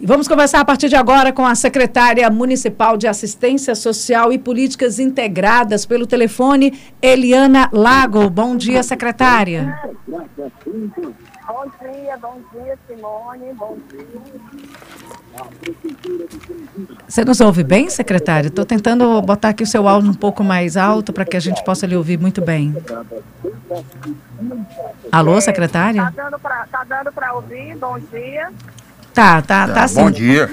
E vamos conversar a partir de agora com a secretária municipal de Assistência Social e Políticas Integradas pelo telefone, Eliana Lago. Bom dia, secretária. Bom dia, bom dia, Simone. Bom dia. Você nos ouve bem, secretária? Estou tentando botar aqui o seu áudio um pouco mais alto para que a gente possa lhe ouvir muito bem. Alô, secretária? Está dando para tá ouvir? Bom dia. Tá, tá, tá, tá sim. Bom dia.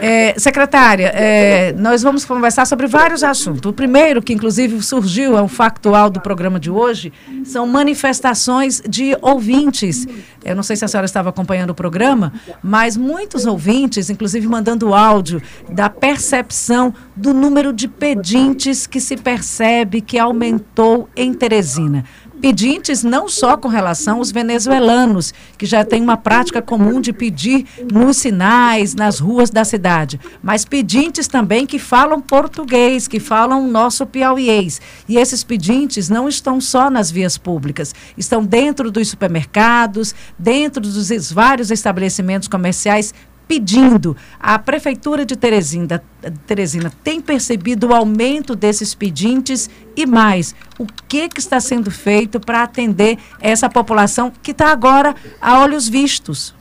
É, secretária, é, nós vamos conversar sobre vários assuntos. O primeiro, que inclusive surgiu, é um factual do programa de hoje, são manifestações de ouvintes. Eu não sei se a senhora estava acompanhando o programa, mas muitos ouvintes, inclusive mandando áudio, da percepção do número de pedintes que se percebe que aumentou em Teresina pedintes não só com relação aos venezuelanos, que já têm uma prática comum de pedir nos sinais, nas ruas da cidade, mas pedintes também que falam português, que falam nosso piauiês. E esses pedintes não estão só nas vias públicas, estão dentro dos supermercados, dentro dos vários estabelecimentos comerciais pedindo. A Prefeitura de Teresina, Teresina tem percebido o aumento desses pedintes e mais, o que, que está sendo feito para atender essa população que está agora a olhos vistos?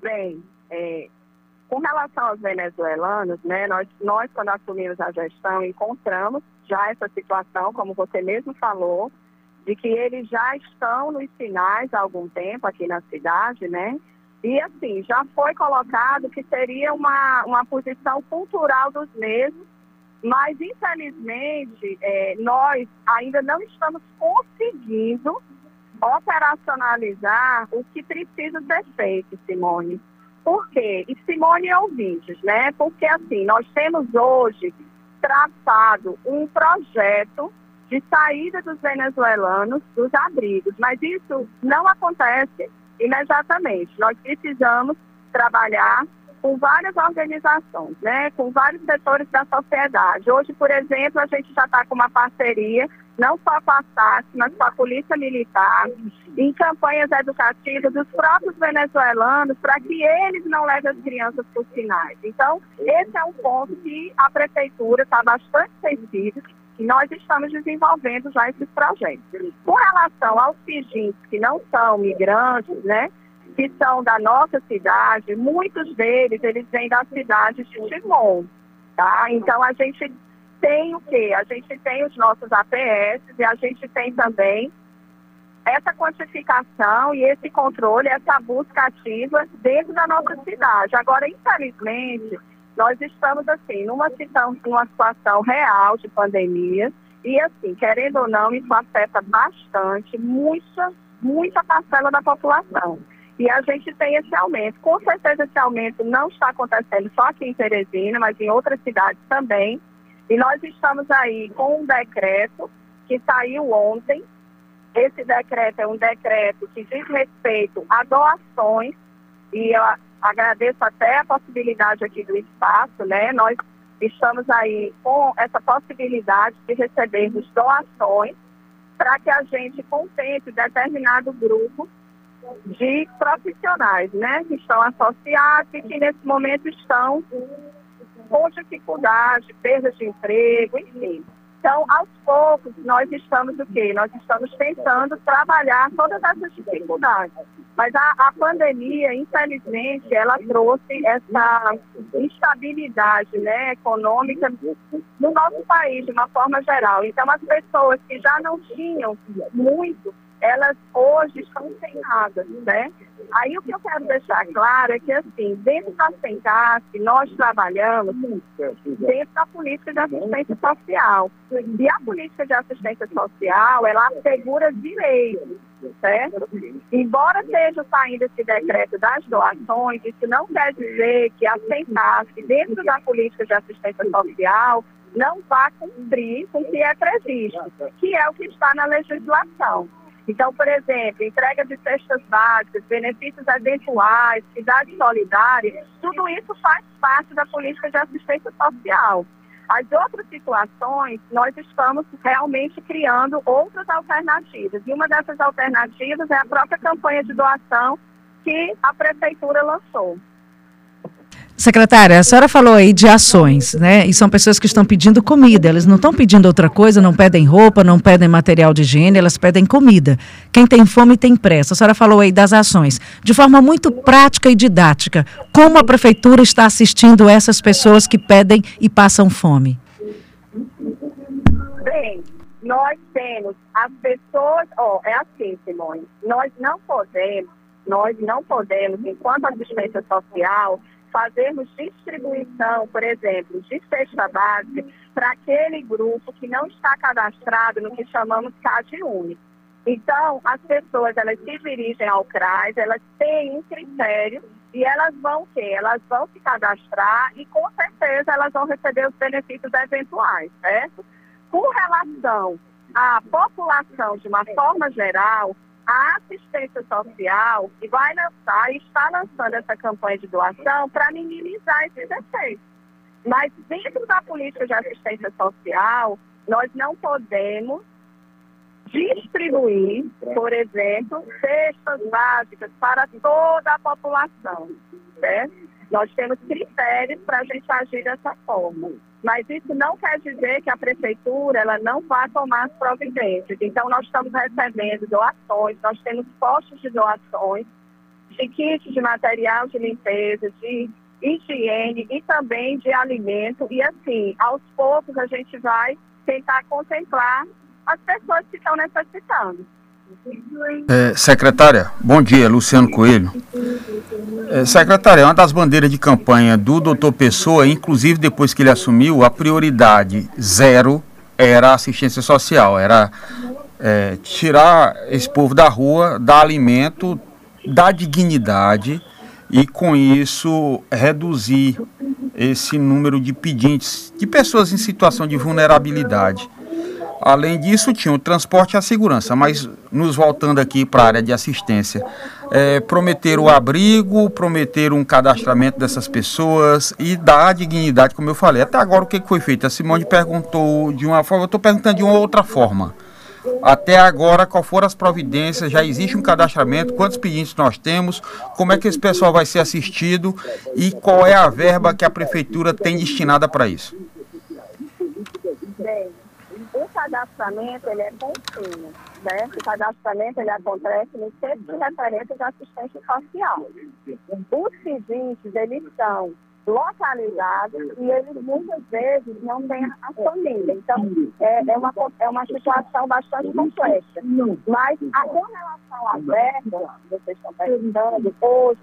Bem, é, com relação aos venezuelanos, né, nós, nós, quando assumimos a gestão, encontramos já essa situação, como você mesmo falou, de que eles já estão nos sinais há algum tempo aqui na cidade, né? E assim, já foi colocado que seria uma, uma posição cultural dos mesmos, mas infelizmente é, nós ainda não estamos conseguindo operacionalizar o que precisa ser feito, Simone. Por quê? E Simone é ouvintes, né? Porque assim, nós temos hoje traçado um projeto de saída dos venezuelanos dos abrigos, mas isso não acontece imediatamente. Nós precisamos trabalhar com várias organizações, né, com vários setores da sociedade. Hoje, por exemplo, a gente já está com uma parceria, não só com a SAS, mas com a Polícia Militar, em campanhas educativas dos próprios venezuelanos, para que eles não levem as crianças para os sinais. Então, esse é um ponto que a Prefeitura está bastante sensível nós estamos desenvolvendo já esses projetos. Com relação aos pijins que não são migrantes, né, que são da nossa cidade, muitos deles, eles vêm da cidade de Timon, tá? Então, a gente tem o quê? A gente tem os nossos APS e a gente tem também essa quantificação e esse controle, essa busca ativa dentro da nossa cidade. Agora, infelizmente, nós estamos, assim, numa situação, numa situação real de pandemia e, assim, querendo ou não, isso afeta bastante, muita, muita parcela da população. E a gente tem esse aumento. Com certeza esse aumento não está acontecendo só aqui em Teresina, mas em outras cidades também. E nós estamos aí com um decreto que saiu ontem. Esse decreto é um decreto que diz respeito a doações e a agradeço até a possibilidade aqui do espaço, né? Nós estamos aí com essa possibilidade de recebermos doações para que a gente contemple determinado grupo de profissionais, né? Que estão associados e que nesse momento estão com dificuldade, perda de emprego, enfim. Então, aos poucos, nós estamos o quê? Nós estamos tentando trabalhar todas essas dificuldades. Mas a, a pandemia, infelizmente, ela trouxe essa instabilidade né, econômica no nosso país, de uma forma geral. Então, as pessoas que já não tinham muito elas hoje estão sem nada, né? Aí o que eu quero deixar claro é que, assim, dentro da Sencasp, nós trabalhamos dentro da política de assistência social. E a política de assistência social, ela assegura direitos, certo? Embora esteja saindo esse decreto das doações, isso não quer dizer que a Sencasp, dentro da política de assistência social, não vá cumprir com o que é previsto, que é o que está na legislação. Então, por exemplo, entrega de cestas básicas, benefícios eventuais, cidade solidária, tudo isso faz parte da política de assistência social. As outras situações, nós estamos realmente criando outras alternativas. E uma dessas alternativas é a própria campanha de doação que a prefeitura lançou. Secretária, a senhora falou aí de ações, né? E são pessoas que estão pedindo comida. Elas não estão pedindo outra coisa, não pedem roupa, não pedem material de higiene, elas pedem comida. Quem tem fome tem pressa. A senhora falou aí das ações. De forma muito prática e didática, como a prefeitura está assistindo essas pessoas que pedem e passam fome? Bem, nós temos as pessoas, ó, oh, é assim, Simone, nós não podemos, nós não podemos, enquanto assistência social, fazermos distribuição, por exemplo, de cesta básica para aquele grupo que não está cadastrado no que chamamos CAD único. Então, as pessoas, elas se dirigem ao CRAS, elas têm um critério e elas vão o quê? Elas vão se cadastrar e, com certeza, elas vão receber os benefícios eventuais, certo? Com relação à população, de uma forma geral, a assistência social que vai lançar e está lançando essa campanha de doação para minimizar esses efeitos. Mas dentro da política de assistência social, nós não podemos distribuir, por exemplo, cestas básicas para toda a população. Certo? Nós temos critérios para a gente agir dessa forma. Mas isso não quer dizer que a prefeitura ela não vá tomar as providências. Então, nós estamos recebendo doações, nós temos postos de doações, de kits de material de limpeza, de higiene e também de alimento. E assim, aos poucos a gente vai tentar contemplar as pessoas que estão necessitando. É, secretária, bom dia, Luciano Coelho. É, secretária, uma das bandeiras de campanha do doutor Pessoa, inclusive depois que ele assumiu, a prioridade zero era a assistência social, era é, tirar esse povo da rua, dar alimento, dar dignidade e com isso reduzir esse número de pedintes, de pessoas em situação de vulnerabilidade. Além disso, tinha o transporte e a segurança, mas nos voltando aqui para a área de assistência, é, prometer o abrigo, prometer um cadastramento dessas pessoas e dar dignidade, como eu falei. Até agora, o que foi feito? A Simone perguntou de uma forma, eu estou perguntando de uma outra forma. Até agora, qual foram as providências? Já existe um cadastramento? Quantos pedidos nós temos? Como é que esse pessoal vai ser assistido? E qual é a verba que a prefeitura tem destinada para isso? Cadastramento ele é contínuo, né? O cadastramento ele acontece no centro de referência de assistência social. Os serviços, eles são localizados e eles muitas vezes não têm a família. Então, é, é, uma, é uma situação bastante complexa. Mas, a, com relação à verba, vocês estão perguntando, hoje,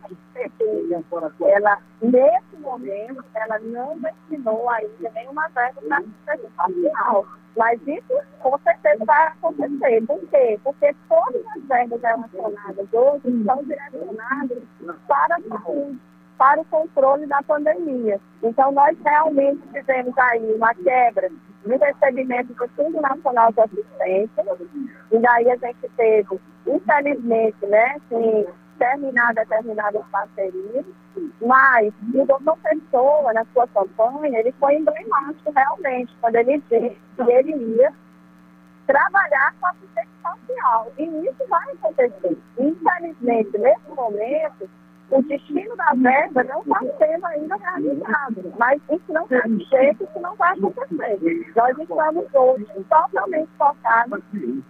ela, nesse momento, ela não destinou ainda nenhuma verba para assistência social. Mas isso, com certeza, vai acontecer. Por quê? Porque todas as verbas relacionadas hoje estão direcionadas para a saúde para o controle da pandemia. Então, nós realmente tivemos aí uma quebra no recebimento do Fundo Nacional de Assistência, e daí a gente teve, infelizmente, né, que terminar determinadas parcerias, mas o doutor Pessoa, na sua campanha, ele foi emblemático realmente, quando ele disse que ele ia trabalhar com assistência social. E isso vai acontecer. Infelizmente, nesse momento, o destino da verba não está sendo ainda realizado. Mas isso não dizer que isso não vai acontecer. Nós estamos hoje totalmente focados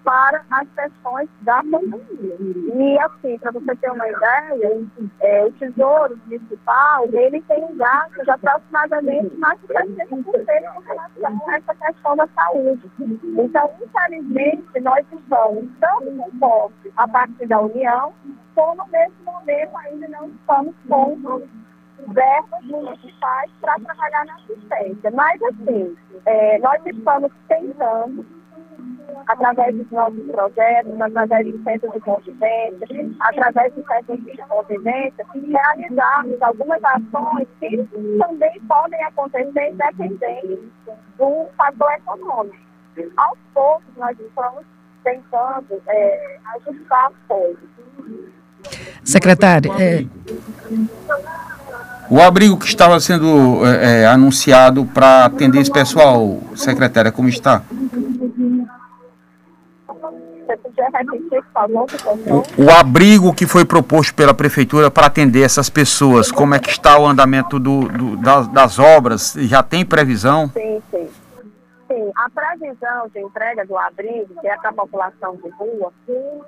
para as questões da pandemia. E assim, para você ter uma ideia, é, o Tesouro Municipal, ele tem um gasto de aproximadamente mais de 70% com relação a essa questão da saúde. Então, infelizmente, nós estamos tanto com a partir da União, como nesse momento ainda não estamos com verbas municipais para trabalhar na assistência. Mas, assim, é, nós estamos tentando, através dos nossos projetos, através do centro de convivência, através do centro de convivência, realizarmos algumas ações que também podem acontecer independente do fator econômico. Aos poucos, nós estamos tentando é, ajustar as coisas. Secretário, é... O abrigo que estava sendo é, é anunciado para atender esse pessoal, secretária, como está? o, o abrigo que foi proposto pela prefeitura para atender essas pessoas, como é que está o andamento do, do das, das, obras? Já tem previsão? Sim, sim. Sim, a previsão de entrega do abrigo, que é para a população de rua,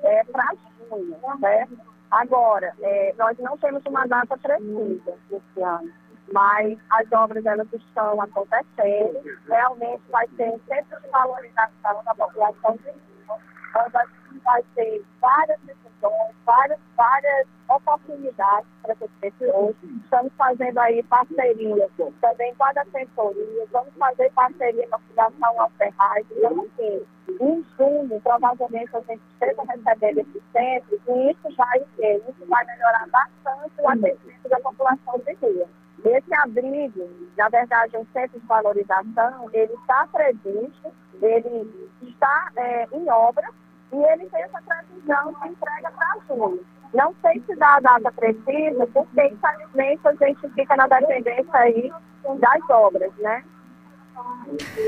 é para junho, certo? Agora, é, nós não temos uma data precisa esse ano mas as obras elas estão acontecendo. Realmente vai ter um centro de valorização da população de onde vai ter várias decisões, várias, várias oportunidades para essas pessoas. Estamos fazendo aí parceria também com a defensoria, vamos fazer parceria com a Fundação Alferraz. Então, assim, em junho, provavelmente a gente esteja recebendo esse centro e isso vai, isso vai melhorar bastante o atendimento da população de rua. Esse abrigo, na verdade, um centro de valorização, ele está previsto, ele está é, em obra e ele tem essa previsão de entrega para junho. Não sei se dá a data precisa, porque infelizmente a gente fica na dependência aí das obras, né?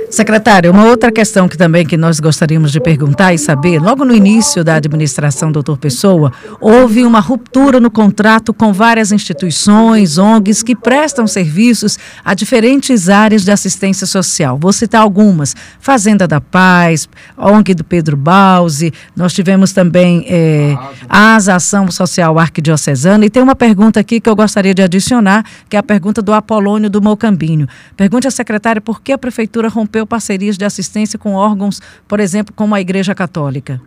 Secretário, uma outra questão que também que nós gostaríamos de perguntar e saber, logo no início da administração doutor Pessoa, houve uma ruptura no contrato com várias instituições, ONGs que prestam serviços a diferentes áreas de assistência social. Vou citar algumas: Fazenda da Paz, ONG do Pedro Bausi, nós tivemos também é, Ação Social Arquidiocesana, e tem uma pergunta aqui que eu gostaria de adicionar, que é a pergunta do Apolônio do Mocambinho. Pergunte à secretária por que a prefeitura rompeu parcerias de assistência com órgãos, por exemplo, como a Igreja Católica?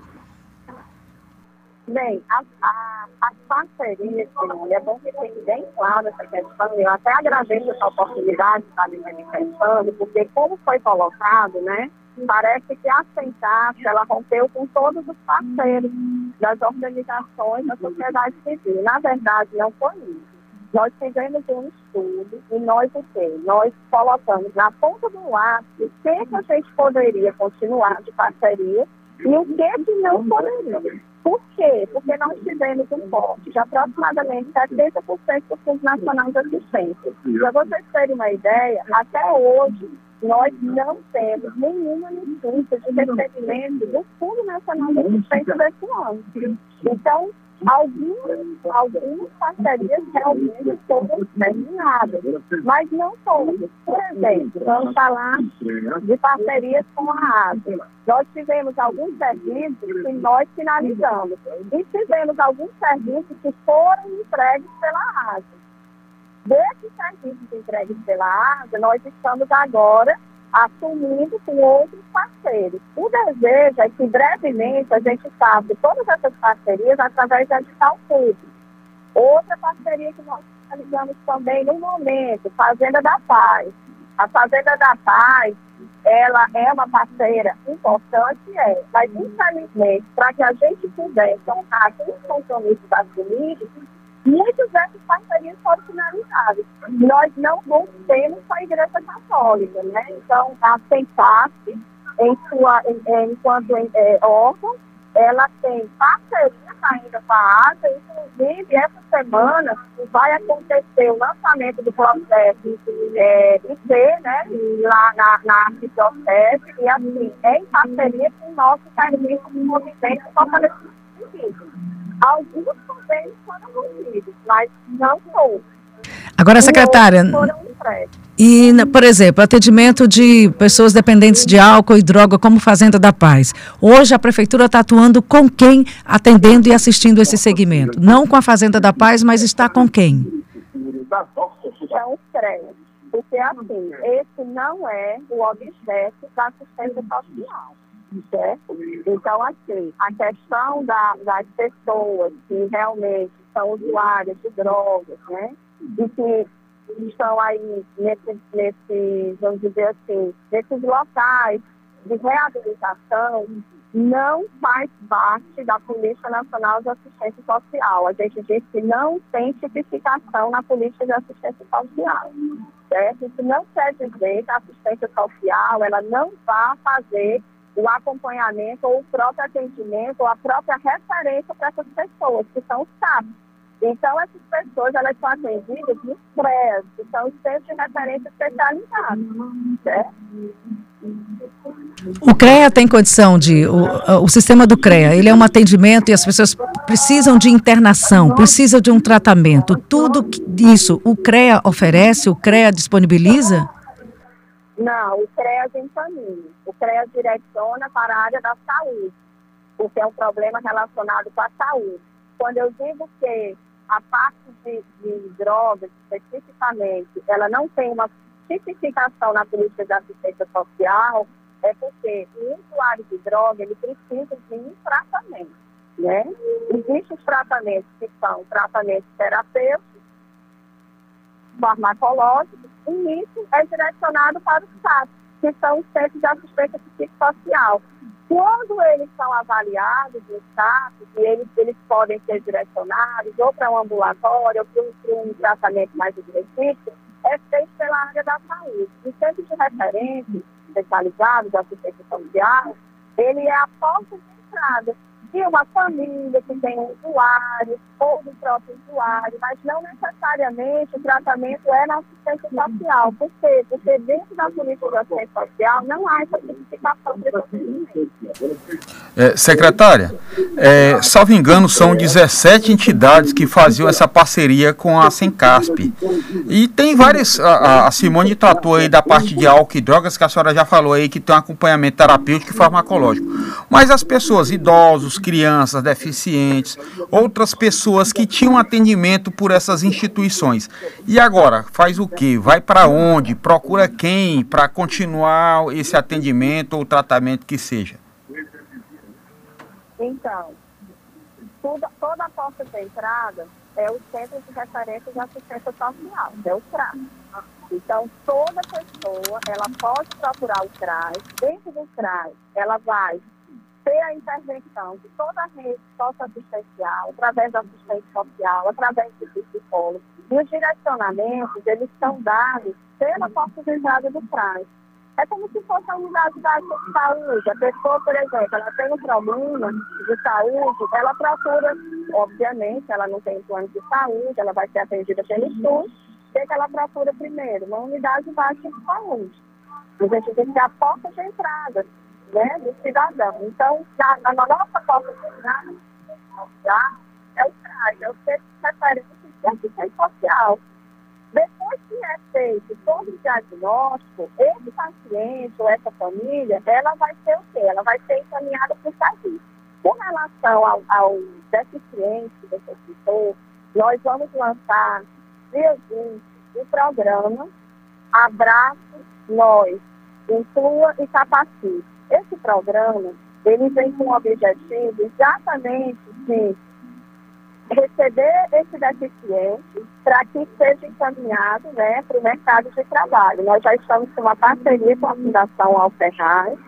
Bem, a, as parcerias, é bom que fique bem claro essa questão. Eu até agradeço essa oportunidade de estar me manifestando, porque como foi colocado, né, parece que a Sentas, ela rompeu com todos os parceiros das organizações da sociedade civil. Na verdade, não foi isso. Nós fizemos um estudo e nós o quê? Nós colocamos na ponta do lápis o que, que a gente poderia continuar de parceria e o que, que não poderia. Por quê? Porque nós tivemos um corte de aproximadamente 70% do Fundo Nacional de Assistência. Para vocês terem uma ideia, até hoje nós não temos nenhuma notícia de recebimento do Fundo Nacional de Assistência desse ano. Então, Algumas, algumas parcerias realmente foram terminadas, mas não todas. Por exemplo, vamos falar de parcerias com a ASA. Nós tivemos alguns serviços que nós finalizamos e tivemos alguns serviços que foram entregues pela ASA. Desses serviços entregues pela ASA, nós estamos agora assumindo com outros parceiros. O desejo é que brevemente a gente faça todas essas parcerias através da digital público. Outra parceria que nós realizamos também no momento, Fazenda da Paz. A Fazenda da Paz, ela é uma parceira importante, é, mas infelizmente, para que a gente pudesse honrar com os compromissos assumidos, muitas dessas parcerias foram finalizadas. Nós não temos só a Igreja Católica, né? Então, a CENPAS, em sua, em, em, enquanto é, órgão, ela tem parceria ainda com a ASA, inclusive essa semana vai acontecer o lançamento do processo é, IT, né, lá na, na Arquidiocese, e assim, em parceria com o nosso serviço de movimento fortalecimento Alguns também foram rompidos, mas não todos. Agora, secretária. E, por exemplo, atendimento de pessoas dependentes de álcool e droga, como Fazenda da Paz. Hoje a prefeitura está atuando com quem atendendo e assistindo esse segmento? Não com a Fazenda da Paz, mas está com quem? É um CREA. Porque, assim, esse não é o objeto da assistência social certo? Então, assim, a questão da, das pessoas que realmente são usuárias de drogas, né? E que estão aí nesses, nesse, vamos dizer assim, nesses locais de reabilitação, não faz parte da Polícia Nacional de Assistência Social. A gente diz que não tem tipificação na Polícia de Assistência Social. Certo? Isso não quer dizer que a assistência social ela não vá fazer o acompanhamento ou o próprio atendimento ou a própria referência para essas pessoas, que são os CAPs. Então, essas pessoas, elas são atendidas nos CREAS, que são os centros de referência especializados, certo? O CREA tem condição de. O, o sistema do CREA, ele é um atendimento e as pessoas precisam de internação, precisam de um tratamento. Tudo isso o CREA oferece, o CREA disponibiliza? Não, o CREA encaminha. O CREA direciona para a área da saúde, porque é um problema relacionado com a saúde. Quando eu digo que a parte de, de drogas, especificamente, ela não tem uma tipificação na política de assistência social, é porque o usuário de droga ele precisa de um tratamento. Né? Existem os tratamentos que são tratamentos terapêuticos, farmacológicos, e isso é direcionado para os CAPs, que são os centros de assistência psicossocial. Quando eles são avaliados no CAPs, e eles, eles podem ser direcionados ou para um ambulatório ou para um, um tratamento mais específico, é feito pela área da saúde. O centro de referência especializado de assistência social, ele é a porta de entrada de uma família que tem um usuário ou do próprio usuário, mas não necessariamente o tratamento é na assistência social. Por quê? Porque dentro da política de assistência social não há essa tipificação é, Secretária, é, salvo engano, são 17 entidades que faziam essa parceria com a Sencasp. E tem várias, a, a Simone tratou aí da parte de álcool e drogas, que a senhora já falou aí, que tem um acompanhamento terapêutico e farmacológico. Mas as pessoas, idosos, crianças, deficientes, outras pessoas que tinham atendimento por essas instituições. E agora, faz o quê? Vai para onde? Procura quem para continuar esse atendimento ou tratamento que seja? Então, toda, toda a porta de entrada é o Centro de Referência de Assistência Social, é o CRAS. Então, toda pessoa, ela pode procurar o CRAS. Dentro do CRAS, ela vai ter a intervenção de toda a rede socioassistencial, através da assistência social, através do psicólogo. E os direcionamentos, eles são dados pela porta de entrada do CRAS. É como se fosse a unidade básica de saúde. A pessoa, por exemplo, ela tem um problema de saúde, ela procura, obviamente, ela não tem plano de saúde, ela vai ser atendida pelo SUS. O que, é ela procura primeiro? Uma unidade básica de saúde. A gente tem que a porta de entrada né, do cidadão. Então, já, na nossa porta de já é o CRAS, é o Centro de Referência de Assistência Social. Depois que é feito todo o diagnóstico, esse paciente ou essa família, ela vai ser o quê? Ela vai ser encaminhada para o serviço. Com relação ao, ao deficiente você citou, nós vamos lançar, dia 20, o programa Abraço Nós, Inclua e Capacite. Esse programa, ele vem com o objetivo exatamente de receber esse deficiente para que seja encaminhado né, para o mercado de trabalho. Nós já estamos com uma parceria com a Fundação Alferraz,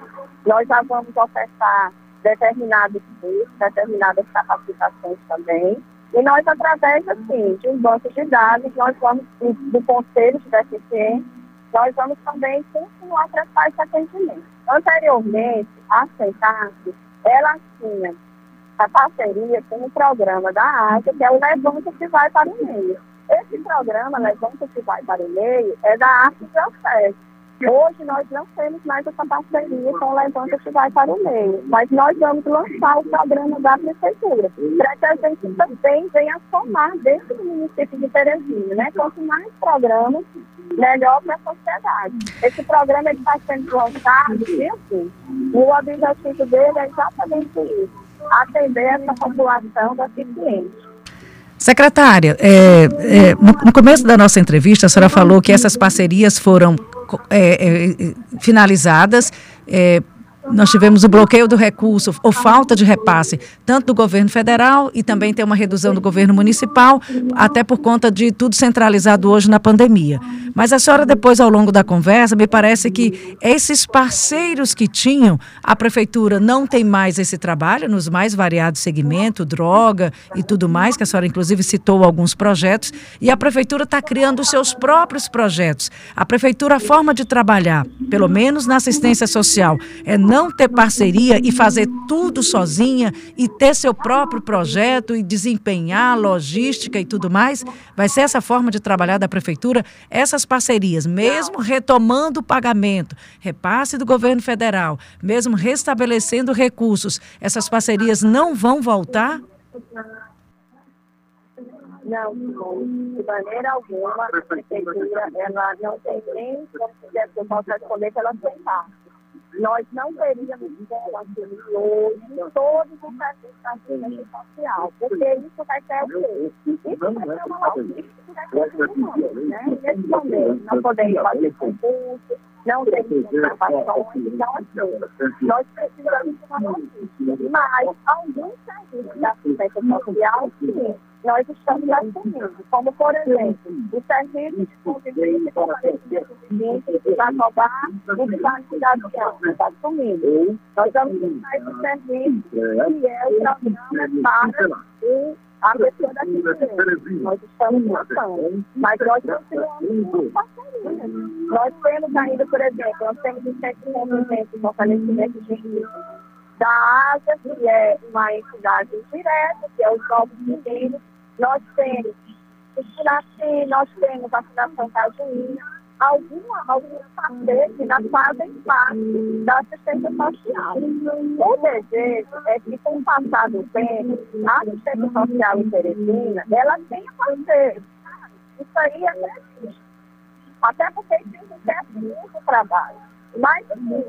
nós já vamos ofertar determinados cursos, determinadas capacitações também, e nós, através assim, de um banco de dados, nós vamos, do Conselho de Deficientes, nós vamos também continuar prestar esse atendimento. Anteriormente, a CENTAC, ela tinha a parceria com o programa da ASA, que é o Levanta que vai para o meio. Esse programa, Levanta que vai para o meio, é da Arte Diocese. Hoje nós não temos mais essa parceria com o Levanta que vai para o meio, mas nós vamos lançar o programa da Prefeitura, para que a gente também venha somar dentro do município de Teresina, né? Quanto mais programas, melhor para a sociedade. Esse programa está sendo lançado, assim, o objetivo dele é exatamente isso atender essa população deficiente. Secretária, é, é, no, no, começo da nossa entrevista, a senhora falou que essas parcerias foram é, é finalizadas é, nós tivemos o bloqueio do recurso ou falta de repasse, tanto do governo federal e também tem uma redução do governo municipal, até por conta de tudo centralizado hoje na pandemia. Mas a senhora, depois, ao longo da conversa, me parece que esses parceiros que tinham, a prefeitura não tem mais esse trabalho nos mais variados segmentos, droga e tudo mais, que a senhora, inclusive, citou alguns projetos, e a prefeitura está criando os seus próprios projetos. A prefeitura, a forma de trabalhar, pelo menos na assistência social, é não não ter parceria e fazer tudo sozinha e ter seu próprio projeto e desempenhar logística e tudo mais? Vai ser essa forma de trabalhar da prefeitura? Essas parcerias, mesmo retomando o pagamento, repasse do governo federal, mesmo restabelecendo recursos, essas parcerias não vão voltar? Não, de maneira alguma, a prefeitura ela não tem nem, como se posso responder, que ela tem parte nós não teríamos assumir hoje todos os assistência social, porque isso vai ser o quê? Isso vai ser uma logística que né? Nesse momento, não podemos fazer concurso, não temos informações, então assim, nós precisamos de uma logística. Mas alguns serviços da assistência social, sim, nós estamos assumindo, como, por exemplo, o serviço de convivência com Jacobá e de vacinação, está assumindo. Nós vamos usar esse serviço, que é o programa para o a pessoa da criança. Nós estamos montando, mas nós continuamos com parcerias. Nós temos ainda, por exemplo, nós temos o Centro de Movimento e Fortalecimento de da ASA, que é uma entidade direta, que é os novos meninos. Nós temos vacinação, nós temos vacinação cajuína, alguma, alguns parceiros que já fazem parte da assistência social. O desejo é que, com o passar do tempo, a assistência social em ela tenha parceiros. Isso aí é preciso. Até porque tem um certo trabalho. Mas, assim,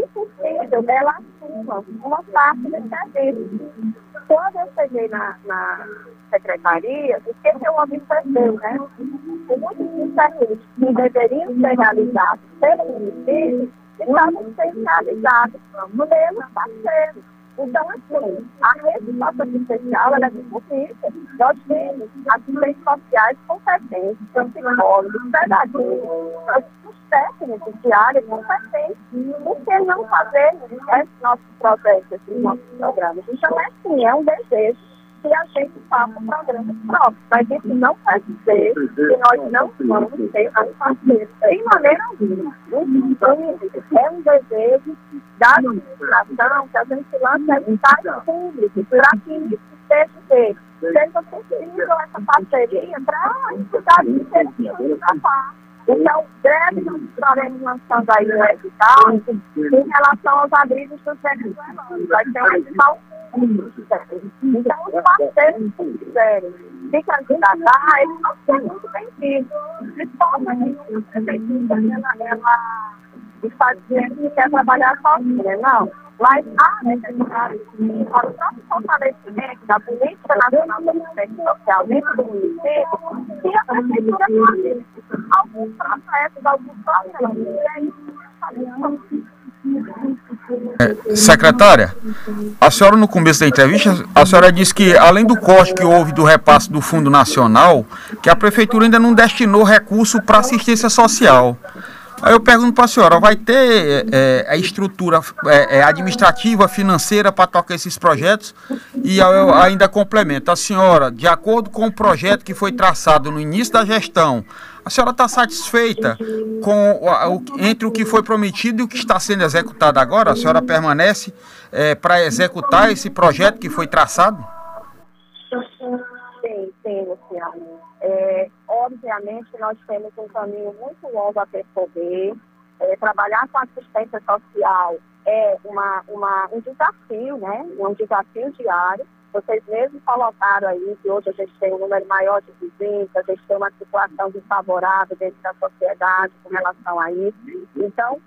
se possível, ela assuma uma parte desse serviço. Quando eu cheguei na, na secretaria, o que eu observei, né? Muitos serviços que deveriam ser realizados pelo município estavam sendo realizados pelos parceiros. Então, assim, a resposta especial é disponível. Nós temos assistentes sociais competentes, psicólogos, pedagogas, técnicos de área competentes. Por que não fazer esses nossos projetos, esses nossos programas? Então, é assim, é um desejo que a gente faça um programa próprio. Mas isso não quer dizer que nós não vamos ter as parceiros de maneira alguma. É um desejo da administração que a gente lance editais públicos para que isso seja feito. Seja possível essa parceria para a entidade de trabalho. Então, breve nós estaremos lançando aí o edital em relação aos abrigos dos centros Vai ter um edital então, os parceiros que quiserem se candidatar, eles vão ser muito bem-vindos. De forma que ela, está dizendo que quer trabalhar sozinha, não. Mas há necessidade de, para o próprio fortalecimento da política nacional de assistência social dentro do município, que a prefeitura faça alguns processos, alguns processos. É, secretária, a senhora no começo da entrevista, a senhora disse que além do corte que houve do repasse do Fundo Nacional, que a prefeitura ainda não destinou recurso para assistência social. Aí eu pergunto para a senhora, vai ter é, a estrutura é, é administrativa, financeira para tocar esses projetos? E eu ainda complemento, a senhora, de acordo com o projeto que foi traçado no início da gestão, a senhora está satisfeita com entre o que foi prometido e o que está sendo executado agora? A senhora permanece é, para executar esse projeto que foi traçado? Sim, sim, Luciano. É, obviamente, nós temos um caminho muito longo a percorrer. É, trabalhar com assistência social é uma, uma, um desafio, né? Um desafio diário vocês mesmos colocaram aí que hoje a gente tem um número maior de visitas, a gente tem uma situação desfavorável dentro da sociedade com relação a isso. Então,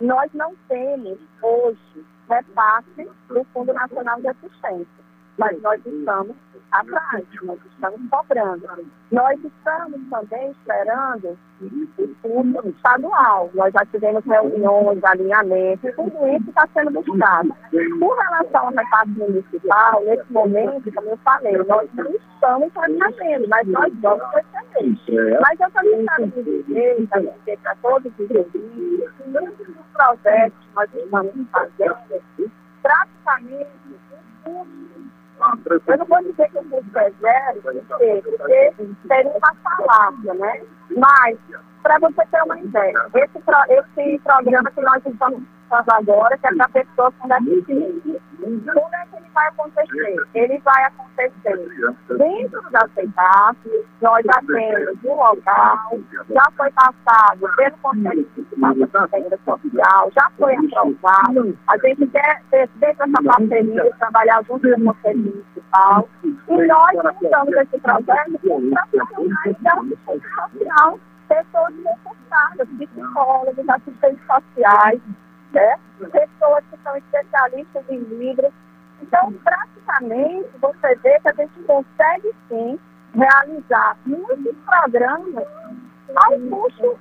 nós não temos hoje repasse do Fundo Nacional de Assistência, mas nós estamos atrás, nós estamos cobrando. Nós estamos também esperando o fundo estadual. Nós já tivemos reuniões, alinhamentos, tudo isso está sendo buscado. Com relação ao repasse municipal, nesse momento, como eu falei, nós não estamos fazendo, mas nós vamos receber. Mas eu também quero dizer, para todos os ouvintes, que muitos projetos que nós estamos fazendo, praticamente, o custo Eu não vou dizer que o custo é zero, porque seria uma falácia, né? Mas, para você ter uma ideia, esse, esse programa que nós estamos fazendo agora, que é para pessoas com deficiência, como é que ele vai acontecer? Ele vai acontecer dentro da CEPAP, nós já temos um local, já foi passado pelo Conselho de Assistência Social, já foi aprovado. A gente quer dentro dessa parceria, trabalhar junto com o Conselho Municipal. E nós montamos esse projeto para social, pessoas necessitadas, psicólogos, assistentes sociais, né? pessoas que são especialistas em livros. Então, praticamente, você vê que a gente consegue sim realizar muitos programas ao custo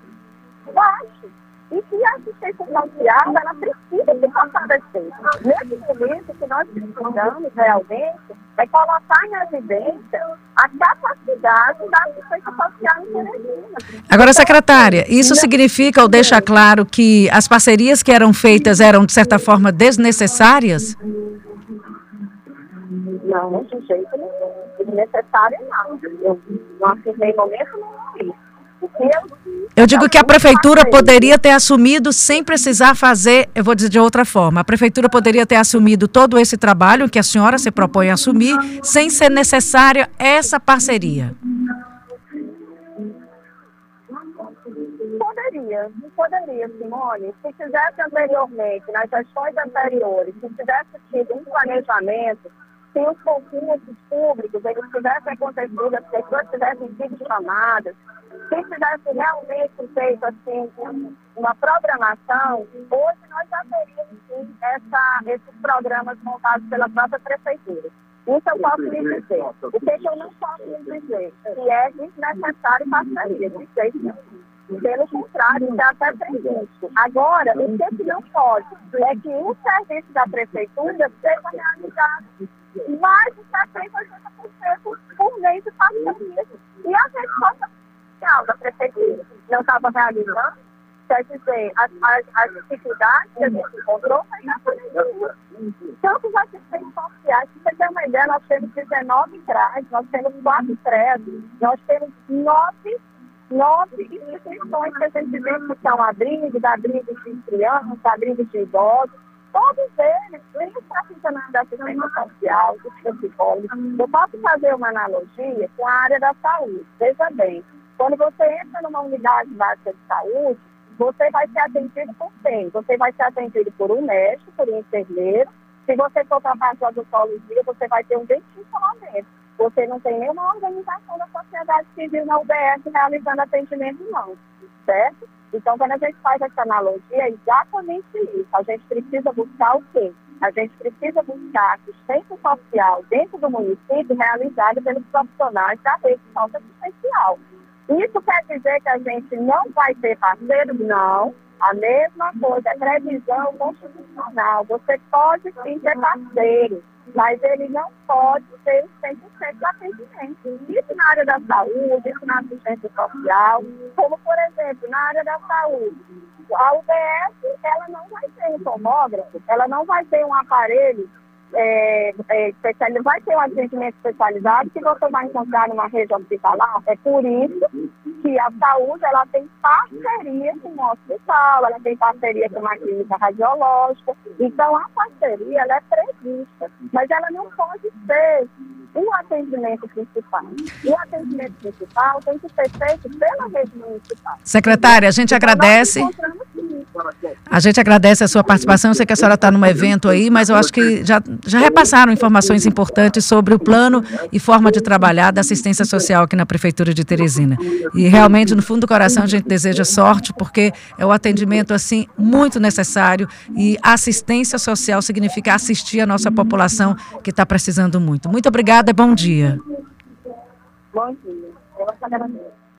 baixo. E que a assistência social, ela precisa se fortalecer. Nesse momento que nós precisamos realmente é colocar em evidência a capacidade da assistência social em Teresina. Agora, secretária, isso significa ou deixa claro que as parcerias que eram feitas eram, de certa forma, desnecessárias? Não, de jeito nenhum. Desnecessária não. Eu não afirmei momento nenhum isso. Eu digo que a prefeitura poderia ter assumido sem precisar fazer, eu vou dizer de outra forma, a prefeitura poderia ter assumido todo esse trabalho que a senhora se propõe a assumir, sem ser necessária essa parceria. Poderia, poderia, Simone. Se tivesse anteriormente, nas gestões anteriores, se tivesse tido um planejamento, se os concursos públicos eles tivessem acontecido, as pessoas tivessem sido chamadas, se tivesse realmente feito assim, uma programação, hoje nós já teríamos sim, essa, esses programas montados pela própria prefeitura. Isso eu posso lhe dizer. O que, eu não posso lhe dizer? Que é desnecessário parceria, de jeito nenhum. Pelo contrário, é até previsto. Agora, o que, que não pode é que o serviço da prefeitura seja realizado mais de 70% por meio de parcerias. E a resposta social da prefeitura não estava realizando, quer dizer, as, as, as dificuldades que a gente encontrou foi na pandemia. Tantos assistentes sociais, se você ter uma ideia, nós temos 19 CRAs, nós temos quatro credos, nós temos nove, nove instituições que a gente vê que são abrigos, abrigos de crianças, abrigos de idosos, todos eles têm está funcionando da assistência social, dos psicólogos. Eu posso fazer uma analogia com a área da saúde. Veja bem, quando você entra numa unidade básica de saúde, você vai ser atendido por quem? Você vai ser atendido por um médico, por um enfermeiro. Se você for para a parte da odontologia, você vai ter um dentista lá dentro. Você não tem nenhuma organização da sociedade civil na UBS realizando atendimento, não. Certo? Então, quando a gente faz essa analogia, é exatamente isso. A gente precisa buscar o quê? A gente precisa buscar assistência social dentro do município realizada pelos profissionais da rede socioassistencial. Isso quer dizer que a gente não vai ter parceiro? Não. A mesma coisa, previsão constitucional. Você pode sim ter parceiro, mas ele não pode ter 100% do atendimento. Isso na área da saúde, isso na assistência social, como por exemplo, na área da saúde. A UBS, ela não vai ter um tomógrafo, ela não vai ter um aparelho é, é, vai ter um atendimento especializado que você vai encontrar numa rede hospitalar. É por isso que a saúde ela tem parceria com o hospital, ela tem parceria com uma clínica radiológica. Então, a parceria ela é prevista, mas ela não pode ser o atendimento principal. O atendimento principal tem que ser feito pela rede municipal. Secretária, a gente então, agradece. A gente agradece a sua participação. Eu sei que a senhora está num evento aí, mas eu acho que já, já repassaram informações importantes sobre o plano e forma de trabalhar da assistência social aqui na Prefeitura de Teresina. E realmente, no fundo do coração, a gente deseja sorte, porque é o atendimento assim muito necessário e assistência social significa assistir a nossa população que está precisando muito. Muito obrigada, bom dia. Bom dia. Eu.